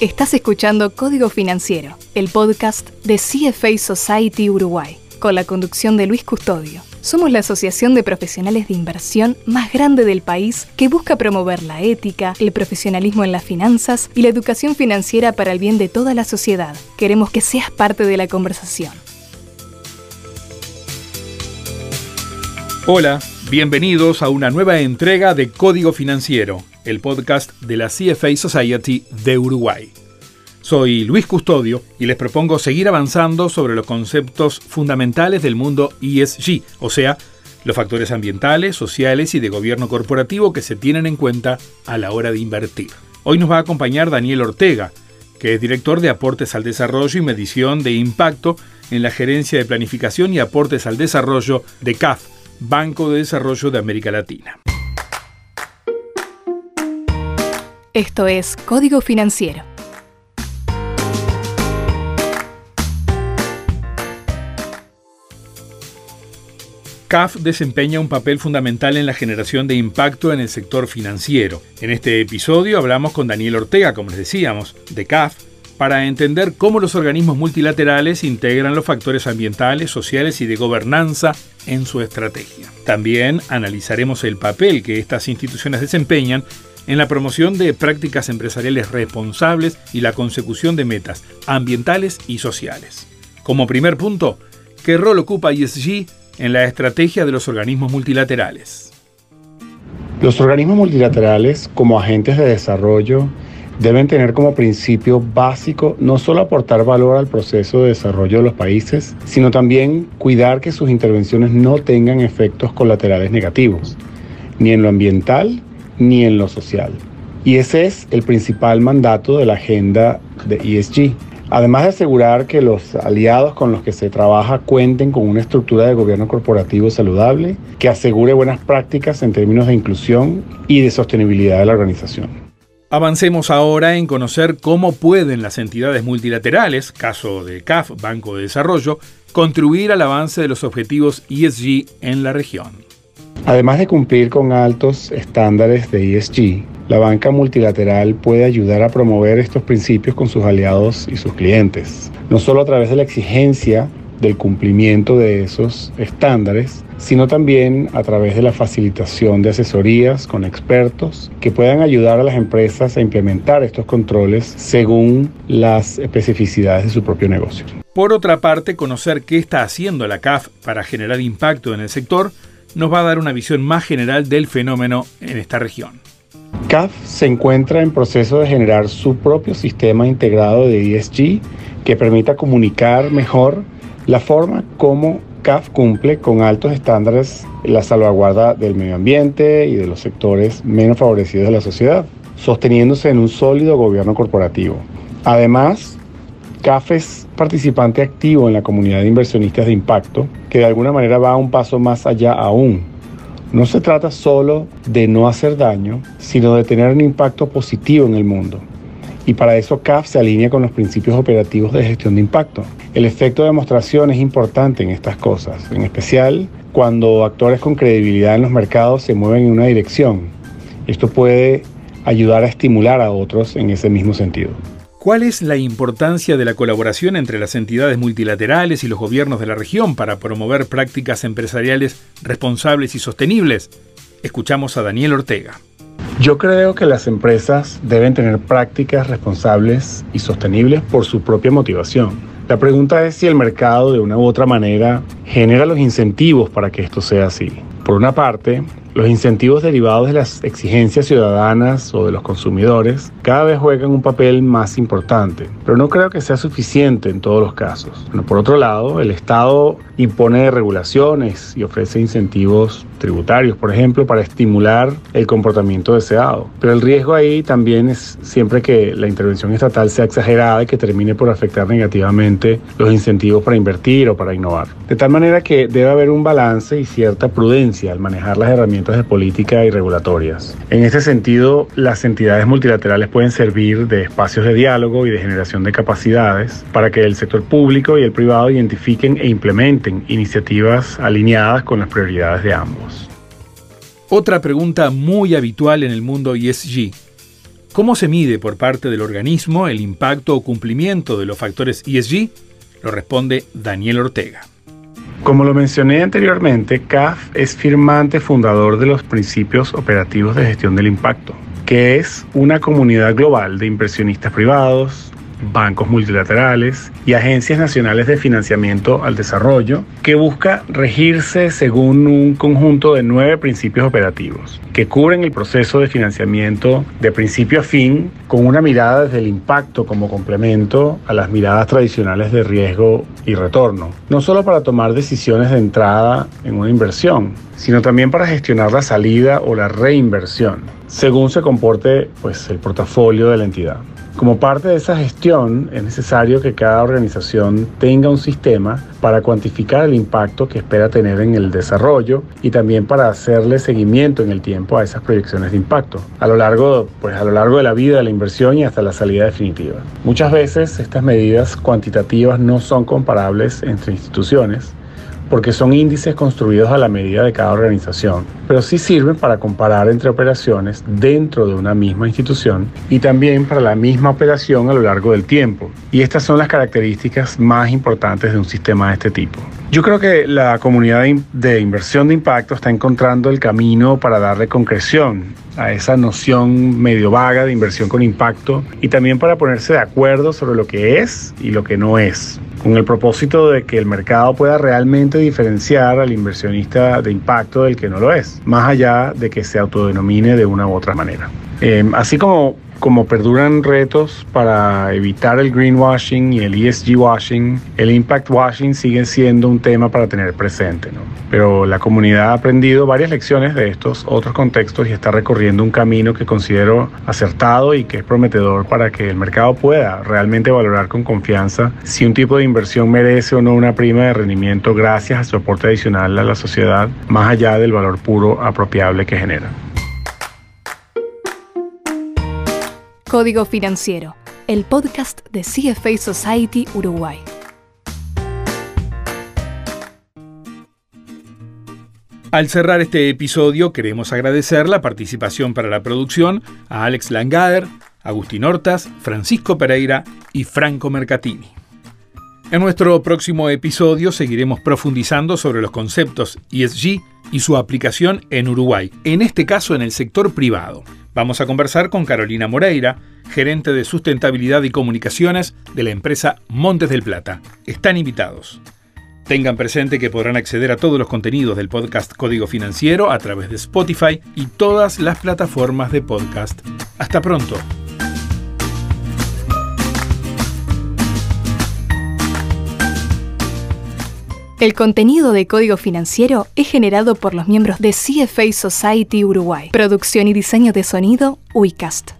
Estás escuchando Código Financiero, el podcast de CFA Society Uruguay, con la conducción de Luis Custodio. Somos la asociación de profesionales de inversión más grande del país que busca promover la ética, el profesionalismo en las finanzas y la educación financiera para el bien de toda la sociedad. Queremos que seas parte de la conversación. Hola, bienvenidos a una nueva entrega de Código Financiero, el podcast de la CFA Society de Uruguay. Soy Luis Custodio y les propongo seguir avanzando sobre los conceptos fundamentales del mundo ESG, o sea, los factores ambientales, sociales y de gobierno corporativo que se tienen en cuenta a la hora de invertir. Hoy nos va a acompañar Daniel Ortega, que es director de aportes al desarrollo y medición de impacto en la Gerencia de Planificación y Aportes al Desarrollo de CAF, Banco de Desarrollo de América Latina. Esto es Código Financiero. CAF desempeña un papel fundamental en la generación de impacto en el sector financiero. En este episodio hablamos con Daniel Ortega, como les decíamos, de CAF, para entender cómo los organismos multilaterales integran los factores ambientales, sociales y de gobernanza en su estrategia. También analizaremos el papel que estas instituciones desempeñan en la promoción de prácticas empresariales responsables y la consecución de metas ambientales y sociales. Como primer punto, ¿qué rol ocupa ESG en la estrategia de los organismos multilaterales? Los organismos multilaterales, como agentes de desarrollo, deben tener como principio básico no solo aportar valor al proceso de desarrollo de los países, sino también cuidar que sus intervenciones no tengan efectos colaterales negativos, ni en lo ambiental ni en lo social. Y ese es el principal mandato de la agenda de ESG. Además de asegurar que los aliados con los que se trabaja cuenten con una estructura de gobierno corporativo saludable que asegure buenas prácticas en términos de inclusión y de sostenibilidad de la organización. Avancemos ahora en conocer cómo pueden las entidades multilaterales, caso de CAF, Banco de Desarrollo, contribuir al avance de los objetivos ESG en la región. Además de cumplir con altos estándares de ESG, la banca multilateral puede ayudar a promover estos principios con sus aliados y sus clientes, no solo a través de la exigencia del cumplimiento de esos estándares, sino también a través de la facilitación de asesorías con expertos que puedan ayudar a las empresas a implementar estos controles según las especificidades de su propio negocio. Por otra parte, conocer qué está haciendo la CAF para generar impacto en el sector nos va a dar una visión más general del fenómeno en esta región. CAF se encuentra en proceso de generar su propio sistema integrado de ESG que permita comunicar mejor la forma como CAF cumple con altos estándares la salvaguarda del medio ambiente y de los sectores menos favorecidos de la sociedad, sosteniéndose en un sólido gobierno corporativo. Además, CAF es participante activo en la comunidad de inversionistas de impacto, que de alguna manera va un paso más allá aún. No se trata solo de no hacer daño, sino de tener un impacto positivo en el mundo. Y para eso CAF se alinea con los principios operativos de gestión de impacto. El efecto de demostración es importante en estas cosas, en especial cuando actores con credibilidad en los mercados se mueven en una dirección. Esto puede ayudar a estimular a otros en ese mismo sentido. ¿Cuál es la importancia de la colaboración entre las entidades multilaterales y los gobiernos de la región para promover prácticas empresariales responsables y sostenibles? Escuchamos a Daniel Ortega. Yo creo que las empresas deben tener prácticas responsables y sostenibles por su propia motivación. La pregunta es si el mercado de una u otra manera genera los incentivos para que esto sea así. Por una parte, los incentivos derivados de las exigencias ciudadanas o de los consumidores cada vez juegan un papel más importante, pero no creo que sea suficiente en todos los casos. por otro lado, el Estado impone regulaciones y ofrece incentivos tributarios, por ejemplo, para estimular el comportamiento deseado. Pero el riesgo ahí también es siempre que la intervención estatal sea exagerada y que termine por afectar negativamente los incentivos para invertir o para innovar. De tal manera que debe haber un balance y cierta prudencia al manejar las herramientas de política y regulatorias. En este sentido, las entidades multilaterales pueden servir de espacios de diálogo y de generación de capacidades para que el sector público y el privado identifiquen e implementen iniciativas alineadas con las prioridades de ambos. Otra pregunta muy habitual en el mundo ESG. ¿Cómo se mide por parte del organismo el impacto o cumplimiento de los factores ESG? Lo responde Daniel Ortega. Como lo mencioné anteriormente, CAF es firmante fundador de los principios operativos de gestión del impacto, que es una comunidad global de inversionistas privados, bancos multilaterales y agencias nacionales de financiamiento al desarrollo, que busca regirse según un conjunto de nueve principios operativos, que cubren el proceso de financiamiento de principio a fin con una mirada desde el impacto como complemento a las miradas tradicionales de riesgo y retorno, no solo para tomar decisiones de entrada en una inversión, sino también para gestionar la salida o la reinversión, según se comporte pues, el portafolio de la entidad. Como parte de esa gestión es necesario que cada organización tenga un sistema para cuantificar el impacto que espera tener en el desarrollo y también para hacerle seguimiento en el tiempo a esas proyecciones de impacto a lo largo, pues, a lo largo de la vida de la inversión y hasta la salida definitiva. Muchas veces estas medidas cuantitativas no son comparables entre instituciones porque son índices construidos a la medida de cada organización, pero sí sirven para comparar entre operaciones dentro de una misma institución y también para la misma operación a lo largo del tiempo. Y estas son las características más importantes de un sistema de este tipo. Yo creo que la comunidad de inversión de impacto está encontrando el camino para darle concreción a esa noción medio vaga de inversión con impacto y también para ponerse de acuerdo sobre lo que es y lo que no es con el propósito de que el mercado pueda realmente diferenciar al inversionista de impacto del que no lo es, más allá de que se autodenomine de una u otra manera. Eh, así como como perduran retos para evitar el greenwashing y el ESG washing, el impact washing sigue siendo un tema para tener presente. Pero la comunidad ha aprendido varias lecciones de estos otros contextos y está recorriendo un camino que considero acertado y que es prometedor para que el mercado pueda realmente valorar con confianza si un tipo de inversión merece o no una prima de rendimiento gracias a su aporte adicional a la sociedad, más allá del valor puro apropiable que genera. Código Financiero, el podcast de CFA Society Uruguay. Al cerrar este episodio queremos agradecer la participación para la producción a Alex Langader, Agustín Hortas, Francisco Pereira y Franco Mercatini. En nuestro próximo episodio seguiremos profundizando sobre los conceptos ESG y su aplicación en Uruguay, en este caso en el sector privado. Vamos a conversar con Carolina Moreira, gerente de sustentabilidad y comunicaciones de la empresa Montes del Plata. Están invitados. Tengan presente que podrán acceder a todos los contenidos del podcast Código Financiero a través de Spotify y todas las plataformas de podcast. Hasta pronto. El contenido de Código Financiero es generado por los miembros de CFA Society Uruguay. Producción y diseño de sonido, Uicast.